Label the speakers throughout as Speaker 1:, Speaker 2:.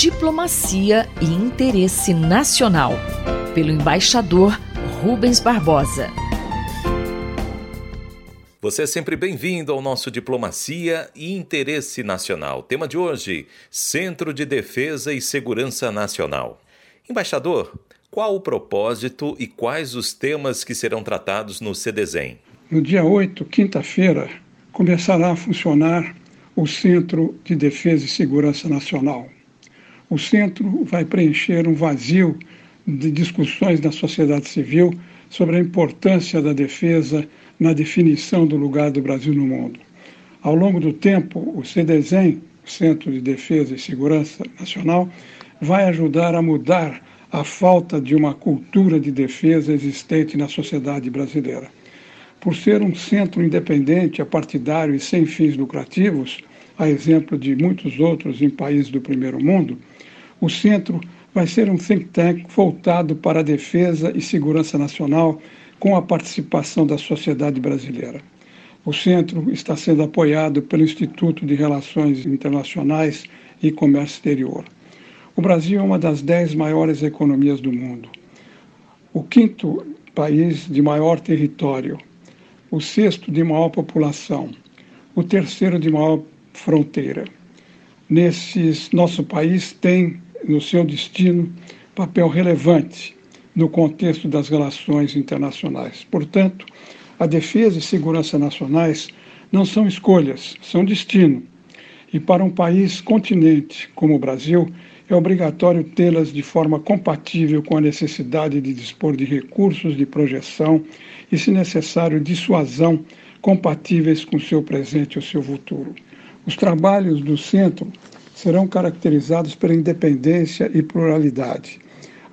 Speaker 1: Diplomacia e Interesse Nacional, pelo embaixador Rubens Barbosa.
Speaker 2: Você é sempre bem-vindo ao nosso Diplomacia e Interesse Nacional. Tema de hoje: Centro de Defesa e Segurança Nacional. Embaixador, qual o propósito e quais os temas que serão tratados no CDESEM?
Speaker 3: No dia 8, quinta-feira, começará a funcionar o Centro de Defesa e Segurança Nacional. O centro vai preencher um vazio de discussões da sociedade civil sobre a importância da defesa na definição do lugar do Brasil no mundo. Ao longo do tempo, o CDESEM, Centro de Defesa e Segurança Nacional, vai ajudar a mudar a falta de uma cultura de defesa existente na sociedade brasileira. Por ser um centro independente, apartidário e sem fins lucrativos, a exemplo de muitos outros em países do primeiro mundo, o centro vai ser um think tank voltado para a defesa e segurança nacional com a participação da sociedade brasileira. O centro está sendo apoiado pelo Instituto de Relações Internacionais e Comércio Exterior. O Brasil é uma das dez maiores economias do mundo, o quinto país de maior território, o sexto de maior população, o terceiro de maior fronteira. Nesse nosso país tem no seu destino papel relevante no contexto das relações internacionais. Portanto, a defesa e segurança nacionais não são escolhas, são destino. E para um país continente como o Brasil, é obrigatório tê-las de forma compatível com a necessidade de dispor de recursos de projeção e, se necessário, dissuasão compatíveis com seu presente ou seu futuro. Os trabalhos do centro serão caracterizados pela independência e pluralidade,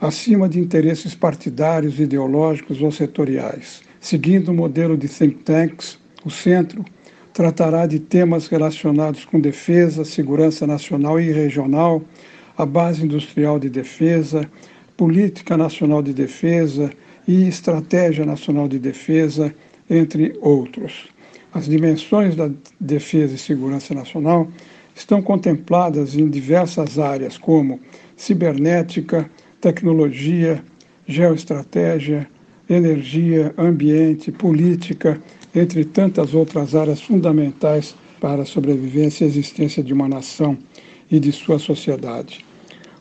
Speaker 3: acima de interesses partidários, ideológicos ou setoriais. Seguindo o modelo de think tanks, o centro tratará de temas relacionados com defesa, segurança nacional e regional, a base industrial de defesa, política nacional de defesa e estratégia nacional de defesa, entre outros. As dimensões da defesa e segurança nacional estão contempladas em diversas áreas, como cibernética, tecnologia, geoestratégia, energia, ambiente, política, entre tantas outras áreas fundamentais para a sobrevivência e existência de uma nação e de sua sociedade.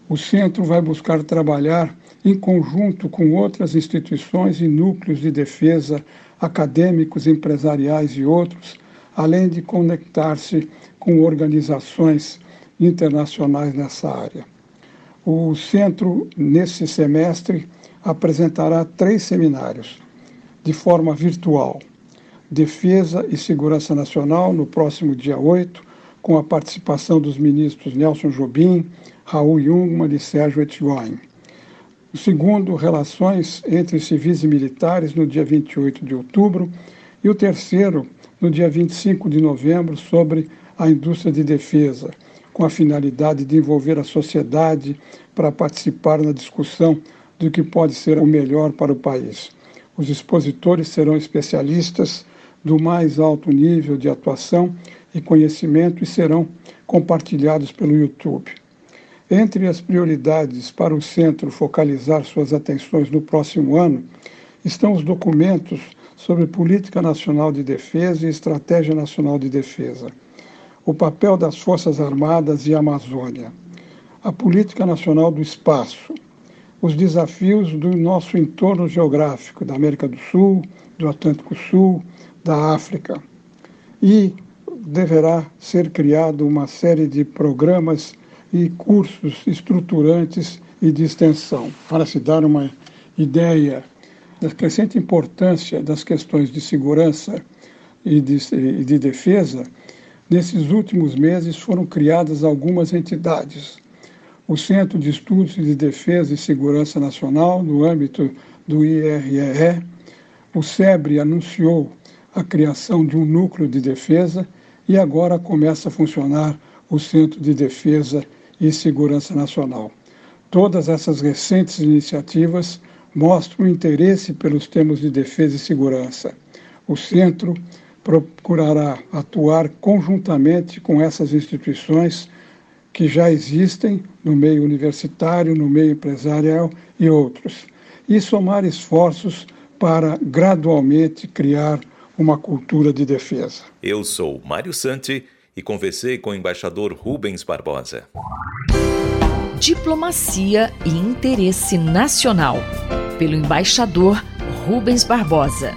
Speaker 3: O centro vai buscar trabalhar em conjunto com outras instituições e núcleos de defesa, acadêmicos, empresariais e outros, além de conectar-se com organizações internacionais nessa área. O centro, nesse semestre, apresentará três seminários de forma virtual. Defesa e Segurança Nacional, no próximo dia 8, com a participação dos ministros Nelson Jobim, Raul Jungmann e Sérgio Etgoin. O segundo, Relações entre Civis e Militares, no dia 28 de outubro. E o terceiro, no dia 25 de novembro, sobre a indústria de defesa, com a finalidade de envolver a sociedade para participar na discussão do que pode ser o melhor para o país. Os expositores serão especialistas do mais alto nível de atuação e conhecimento e serão compartilhados pelo YouTube. Entre as prioridades para o centro focalizar suas atenções no próximo ano estão os documentos sobre Política Nacional de Defesa e Estratégia Nacional de Defesa, o papel das Forças Armadas e Amazônia, a Política Nacional do Espaço, os desafios do nosso entorno geográfico, da América do Sul, do Atlântico Sul, da África. E deverá ser criado uma série de programas e cursos estruturantes e de extensão, para se dar uma ideia da crescente importância das questões de segurança e de, e de defesa, nesses últimos meses foram criadas algumas entidades. O Centro de Estudos de Defesa e Segurança Nacional, no âmbito do IREE, o SEBRE anunciou a criação de um núcleo de defesa e agora começa a funcionar o Centro de Defesa e Segurança Nacional. Todas essas recentes iniciativas mostram interesse pelos temas de defesa e segurança. O centro procurará atuar conjuntamente com essas instituições que já existem no meio universitário, no meio empresarial e outros, e somar esforços para gradualmente criar uma cultura de defesa.
Speaker 2: Eu sou Mário Santi e conversei com o embaixador Rubens Barbosa.
Speaker 1: Diplomacia e interesse nacional, pelo embaixador Rubens Barbosa.